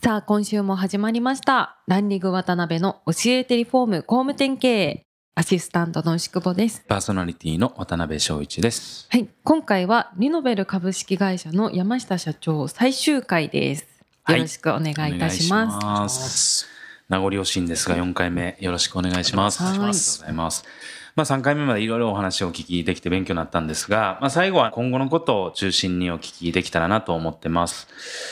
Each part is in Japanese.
さあ今週も始まりましたランリング渡辺の教えてリフォーム工務店経営アシスタントの牛久保です。パーソナリティの渡辺翔一です。はい、今回はリノベル株式会社の山下社長最終回です。はいよろしくお願いいたします。お願いします名残惜しいんですが、4回目よろしくお願いします。はいありがとうございます。まあ3回目までいろいろお話をお聞きできて勉強になったんですが、まあ最後は今後のことを中心にお聞きできたらなと思ってます。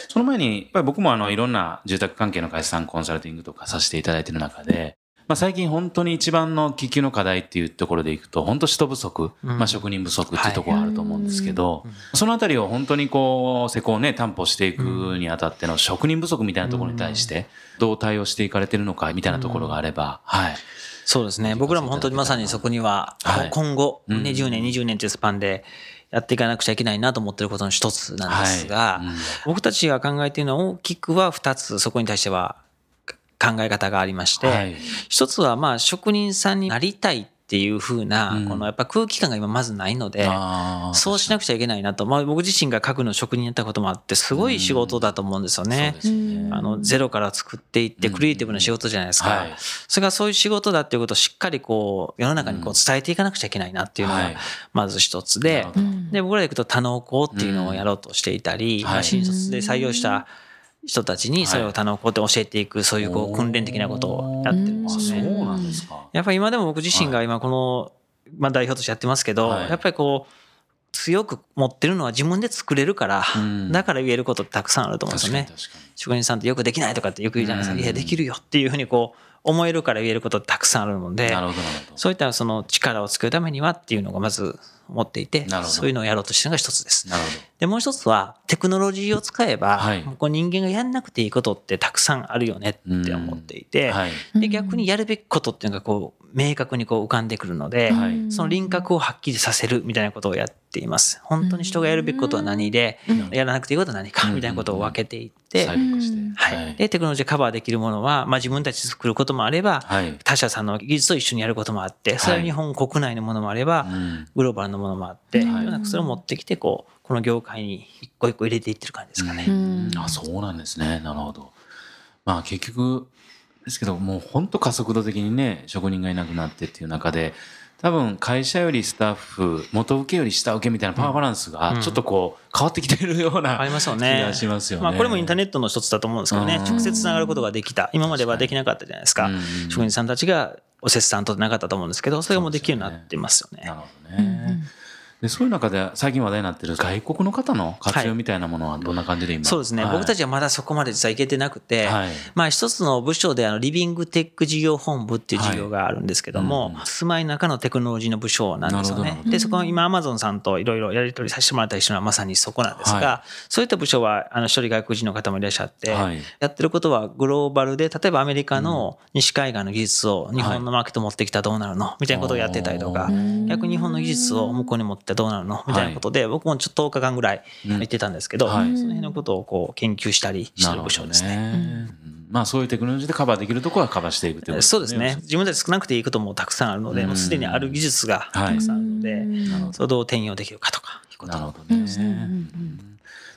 その前に、やっぱり僕もあのいろんな住宅関係の会社さんコンサルティングとかさせていただいてる中で、まあ、最近本当に一番の喫緊の課題っていうところでいくと、本当人不足、うん。まあ職人不足っていうところがあると思うんですけど、うん。そのあたりを本当にこう、施工をね、担保していくにあたっての職人不足みたいなところに対して、どう対応していかれてるのかみたいなところがあれば、はい。そうですね。僕らも本当にまさにそこには、はい。今後、うんね、10年、20年というスパンでやっていかなくちゃいけないなと思ってることの一つなんですが、はい。うん。僕たちが考えているのは大きくは2つ、そこに対しては考え方がありまして、はい。一つはまあ職人さんになりたいっていうふうな、うん。このやっぱ空気感が今まずないので、そうしなくちゃいけないなと、まあ僕自身が家具の職人やったこともあって、すごい仕事だと思うんですよね。あの、ゼロから作っていって、うん。クリエイティブな仕事じゃないですか。はい。それがそういう仕事だっていうことをしっかりこう、世の中にこう伝えていかなくちゃいけないなっていうのがはい、まず一つでで、僕らでいくと多能工っていうのをやろうとしていたり、うん。まあ新卒で採用した人たちにそれを多能工って教えていく、そういうこう訓練的なことをやってるんであすよね。そうなんですか。やっぱり今でも僕自身が今この、まあ代表としてやってますけど、はいやっぱりこう、強く持ってるのは自分で作れるから、うんだから言えることってたくさんあると思うんですよね。職人さんってよくできないとかってよく言うじゃないですか。うんいや、できるよっていうふうにこう、思えるから言えることってたくさんあるので。そういったその力を作るためにはっていうのがまず持っていてそういうのをやろうとしてるのが一つです。で、もう一つは、テクノロジーを使えば、はいこう人間がやんなくていいことってたくさんあるよねって思っていど。て、はい。で、逆にやるべきことっていうのがこう、明確にこう浮かんでくるので、はいその輪郭をはっきりさせるみたいなことをやっています。本当に人がやるべきことは何で、うんやらなくていいことは何かみたいなことを分けていって。はい。で、テクノロジーカバーできるものは、まあ自分たちで作ることもあれば、はい。他社さんの技術と一緒にやることもあって、それは日本国内のものもあれば、うんグローバルのものもあって、はいなんかそれを持ってきて、こう、この業界に一個一個入れていってる感じですかね。うんあ、そうなんですね。なるほど。まあ結局、ですけど、もう本当加速度的にね、職人がいなくなってっていう中で、多分会社よりスタッフ、元請けより下請けみたいなパワーバランスがうんちょっとこう変わってきてるようなありますよ気ね。がしますよね。まあこれもインターネットの一つだと思うんですけどね、うん直接つながることができた。今まではできなかったじゃないですか。うん職人さんたちがお切磋となかったと思うんですけど、それがもうできるようになってますよね。なるほどね。でそういう中で最近話題になってる外国の方の活用みたいなものはどんな感じで今、そうですね、はい。僕たちはまだそこまで実は行けてなくて、はい。まあ一つの部署であのリビングテック事業本部っていう事業があるんですけども、はい。うん住まいの中のテクノロジーの部署なんですよね。で、そこは今アマゾンさんといろいろやり取りさせてもらったりしてるのはまさにそこなんですが、はそういった部署はあの一人外国人の方もいらっしゃって、はい。やってることはグローバルで、例えばアメリカの西海岸の技術を日本のマーケット持ってきたらどうなるの？みたいなことをやってたりとか、逆に日本の技術を向こうに持ってどうなるの？みたいなことで、僕もちょっと10日間ぐらい行ってたんですけど、うんはい。その辺のことをこう研究したりしてる部署ですね。まあそういうテクノロジーでカバーできるところはカバーしていくということそうですね。。自分たち少なくていいこともたくさんあるので、うん。もうすでにある技術がたくさんあるので、なるほどそれをどう転用できるかとかいうこと。なるほどね。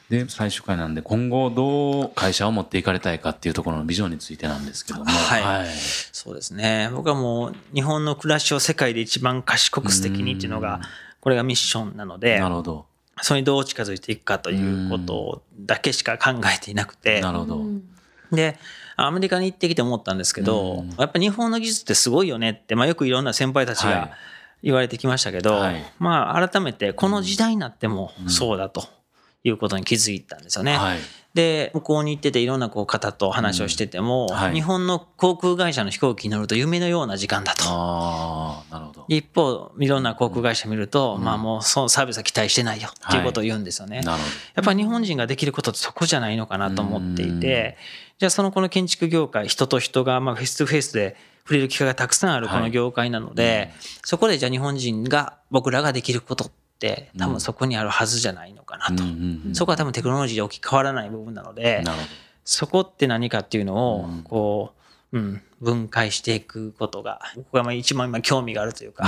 で最終回なんで今後どう会社を持っていかれたいかっていうところのビジョンについてなんですけども。はい。そうですね。僕はもう日本の暮らしを世界で一番賢く素敵にっていうのが、これがミッションなのでな、るほど。それにどう近づいていくかということだけしか考えていなくて、なるほど。で、アメリカに行ってきて思ったんですけど、うん。やっぱ日本の技術ってすごいよねって、まあよくいろんな先輩たちはい。が言われてきましたけど、はい。まあ改めてこの時代になってもそうだということに気づいたんですよね。はい。で向こうに行ってていろんなこう方と話をしてても、うんはい日本の航空会社の飛行機に乗ると夢のような時間だと。ああ、なるほど。一方いろんな航空会社見ると、うんまあもうそのサービスは期待してないよっていうことを言うんですよね。なるほやっぱり日本人ができることってそこじゃないのかなと思っていて、じゃあそのこの建築業界人と人がまあフェイス2フェイスで触れる機会がたくさんあるこの業界なので、そこでじゃあ日本人が僕らができることって多分そこにあるはずじゃないのかなど。と。そこは多分テクノロジーで大きく変わらない部分なので、そこって何かっていうのをうんこう、うん、分解していくことが僕がまあ一番今興味があるというか、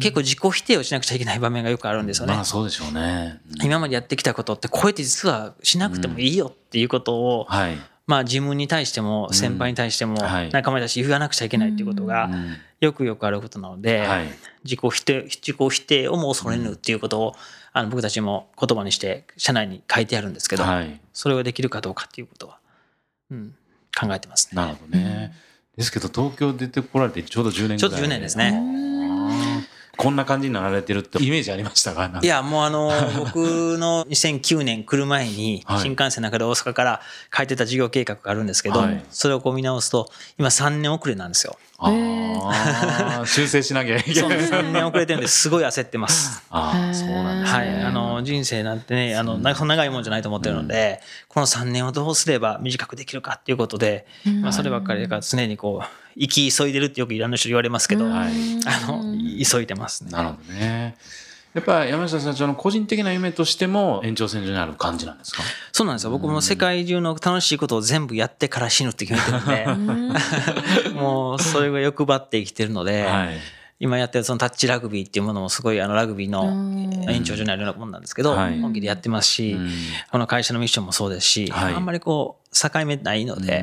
結構自己否定をしなくちゃいけない場面がよくあるんですよね。まあそうでしょうね。うん今までやってきたことってこうやって実はしなくてもいいよっていうことを、はい。まあ自分に対しても先輩に対してもはい仲間に対して言わなくちゃいけないっていうことがうんよくよくあることなので、はい。自己否定自己否定をもう恐れぬっていうことをあの僕たちも言葉にして社内に書いてあるんですけど、はい。それができるかどうかっていうことは、うん、考えてますね。なるほどね。ですけど東京出てこられてちょうど10年ぐらい。ちょっと10年ですねこんな感じになられてるってイメージありましたか？いや、もうあの、僕の2009年来る前にはい、新幹線の中で大阪から書いてた事業計画があるんですけどはい、それをこう見直すと、今3年遅れなんですよ。あー 修正しなきゃいけそうない。3年遅れてるんですごい焦ってます。ああ、そうなんですね。はい。あの、人生なんてね、あの、なそんな長いもんじゃないと思ってるので、この3年をどうすれば短くできるかっていうことで、まあ、そればっかりだから常にこう、生き急いでるってよくいろんな人に言われますけど、はいあの、急いでますね。なるほどね。やっぱ山下社長の個人的な夢としても延長線上にある感じなんですか？そうなんですよ。僕も世界中の楽しいことを全部やってから死ぬって決めてるんで、もうそれが欲張って生きてるので、はい。今やってるそのタッチラグビーっていうものもすごいあのラグビーの延長上にあるようなもんなんですけど、はい。本気でやってますし、うん。この会社のミッションもそうですし、はい。あんまりこう境目ないので、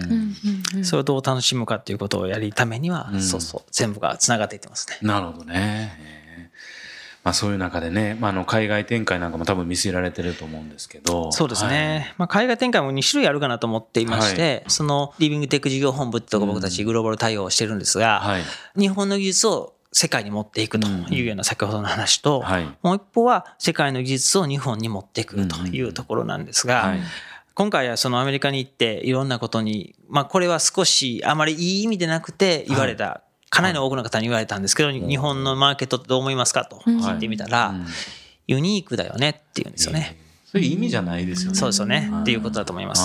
それをどう楽しむかっていうことをやるためには、うん。そうそう全部がつながっていってますね。なるほどね。えー。まあそういう中でね、まあ、あの海外展開なんかも多分見据えられてると思うんですけど。そうですね。まあ、海外展開も2種類あるかなと思っていまして、そのリビングテック事業本部ってとこ僕たちグローバル対応をしてるんですが、はい。日本の技術を世界に持っていくというような先ほどの話と、はい。もう一方は世界の技術を日本に持っていくというところなんですが、はい。今回はそのアメリカに行っていろんなことに、まあこれは少しあまりいい意味でなくて言われた、かなりの多くの方に言われたんですけど、日本のマーケットってどう思いますかと聞いてみたら、うんユニークだよねっていうんですよね。そういう意味じゃないですよね。そうですよね。っていうことだと思います。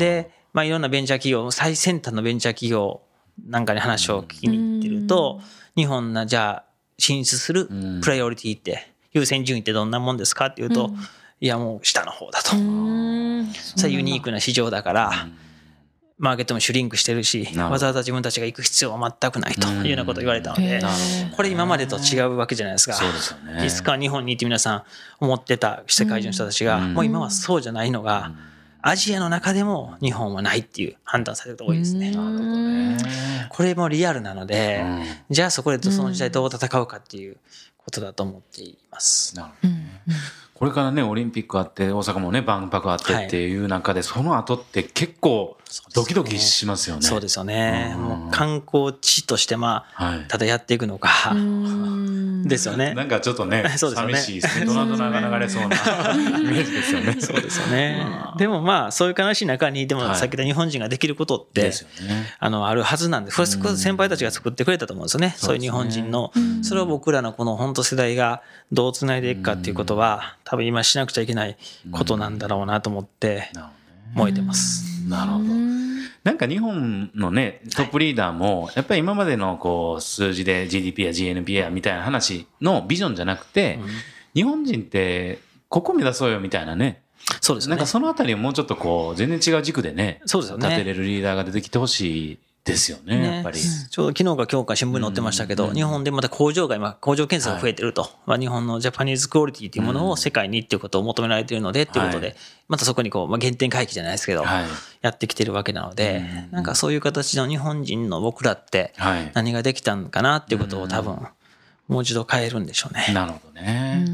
で、まあ、いろんなベンチャー企業、最先端のベンチャー企業なんかに話を聞きに行ってると、日本がじゃあ進出するうん。プライオリティって、優先順位ってどんなもんですかっていうと、いやもう下の方だと。それはユニークな市場だから、マーケットもシュリンクしてるし、わざわざ自分たちが行く必要は全くないというようなことを言われたのでこれ今までと違うわけじゃないですか。いつか日本に行って皆さん思ってた世界中の人たちが、うん。もう今はそうじゃないのが、アジアの中でも日本はないっていう判断されることが多いですね。ど。なるほどね。これもリアルなので、うんじゃあそこでその時代どう戦うかっていうことだと思っています。なるほどね。これからね、オリンピックあって、大阪もね、万博あってっていう中で、その後って結構ドキドキしますよね。そうですよね。うんもう観光地としてまあ、はい。ただやっていくのか、ですよね。なんかちょっとね、そうですよね寂しいですね。ドナドナが流れそうなイメージですよね。そうですよね。でもまあ、そういう悲しい中に、でもはいさっき言った日本人ができることって。あの、あるはずなんで、これ先輩たちが作ってくれたと思うんですよね。そういう日本人の。それを僕らのこの本当世代がどう繋いでいくかっていうことは、多分今しなくちゃいけないことなんだろうなと思って、燃えてます。なるほど。なんか日本のね、トップリーダーも、やっぱり今までのこう数字で GDP や GNP やみたいな話のビジョンじゃなくて、日本人ってここ目指そうよみたいなね、そうですよね。なんか。そのあたりをもうちょっとこう、全然違う軸でね、そうですよね。立てれるリーダーが出てきてほしいですよね、やっぱり。ちょうど昨日か今日か新聞に載ってましたけど、日本でまた工場が今、工場建設が増えてると。まあ、日本のジャパニーズクオリティというものを世界にっていうことを求められているのでっていうことで、はいまたそこにこう、まあ、原点回帰じゃないですけど、はい。やってきてるわけなので、なんかそういう形の日本人の僕らってはい。何ができたんかなっていうことを多分、もう一度変えるんでしょうね。なるほどね。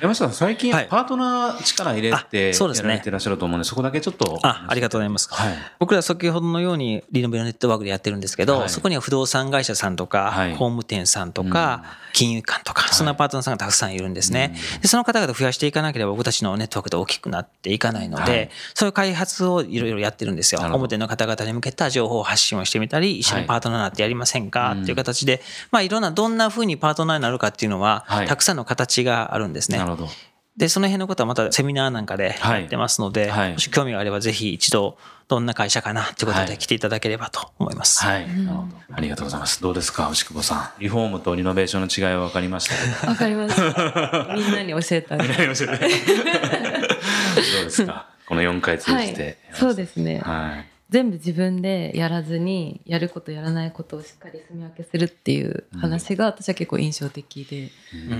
山下さん、最近、はいパートナー力入れて、あそうですねやられてらっしゃると思うんで、そこだけちょっと。あ、ありがとうございます。はい。僕ら先ほどのようにリノベルネットワークでやってるんですけど、はいそこには不動産会社さんとか、はい工務店さんとか、金融機関とか、そんなパートナーさんがたくさんいるんですね。でその方々増やしていかなければ僕たちのネットワークで大きくなっていかないので、はいそういう開発をいろいろやってるんですよ。表の方々に向けた情報発信をしてみたり、一緒にパートナーになってやりませんか、っていう形で、まあいろんなどんな風にパートナーになるかっていうのは、はいたくさんの形があるんですねな。るほど。で、その辺のことはまたセミナーなんかでやってますので、はいもし興味があればぜひ一度どんな会社かなということで来ていただければと思います。はい。なるほど。ありがとうございます。どうですか、牛久保さん。リフォームとリノベーションの違いは分かりました？わかります。みんなに教えてあげる。どうですか？この4回通はいじて。、そうですね。はい。全部自分でやらずにやることやらないことをしっかり住み分けするっていう話が私は結構印象的で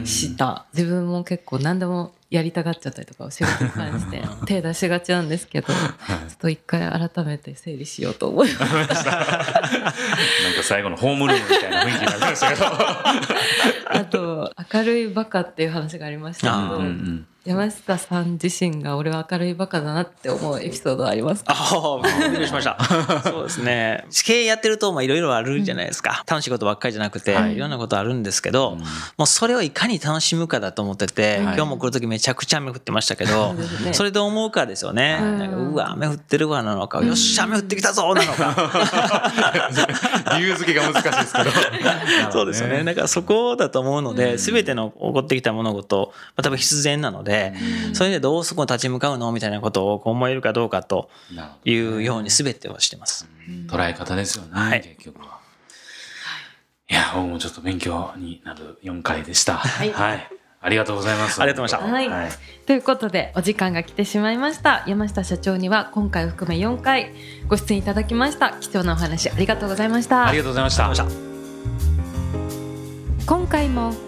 した、自分も結構何でもやりたがっちゃったりとかお仕事に関して手出しがちなんですけどちょっと一回改めて整理しようと思います なんか最後のホームルームみたいな雰囲気になりましたけど。あと明るいバカっていう話がありましたけど、あーうんうん山下さん自身が俺は明るいバカだなって思うエピソードはありますか？ああ、びっくりしました。そうですね。経営やってると、まあいろいろあるじゃないですか。楽しいことばっかりじゃなくて、はいいろんなことあるんですけど、もうそれをいかに楽しむかだと思ってて、今日も来るときめちゃくちゃ雨降ってましたけどそれどう思うかですよね。うわ、雨降ってるわなのか、よっしゃ、雨降ってきたぞなのか。理由付けが難しいですけど。そうですよね。だからそこだと思うので、すべての起こってきた物事、まあ、多分必然なので、それでどうそこに立ち向かうのみたいなことをこう思えるかどうかとなるほどいうように全てをしてます。捉え方ですよね、はい。結局は。いや、僕もちょっと勉強になる4回でした。はい。ありがとうございます。ありがとうございました。はい、ということでお時間が来てしまいました。山下社長には今回を含め4回ご出演いただきました。貴重なお話ありがとうございました。ありがとうございました。今回も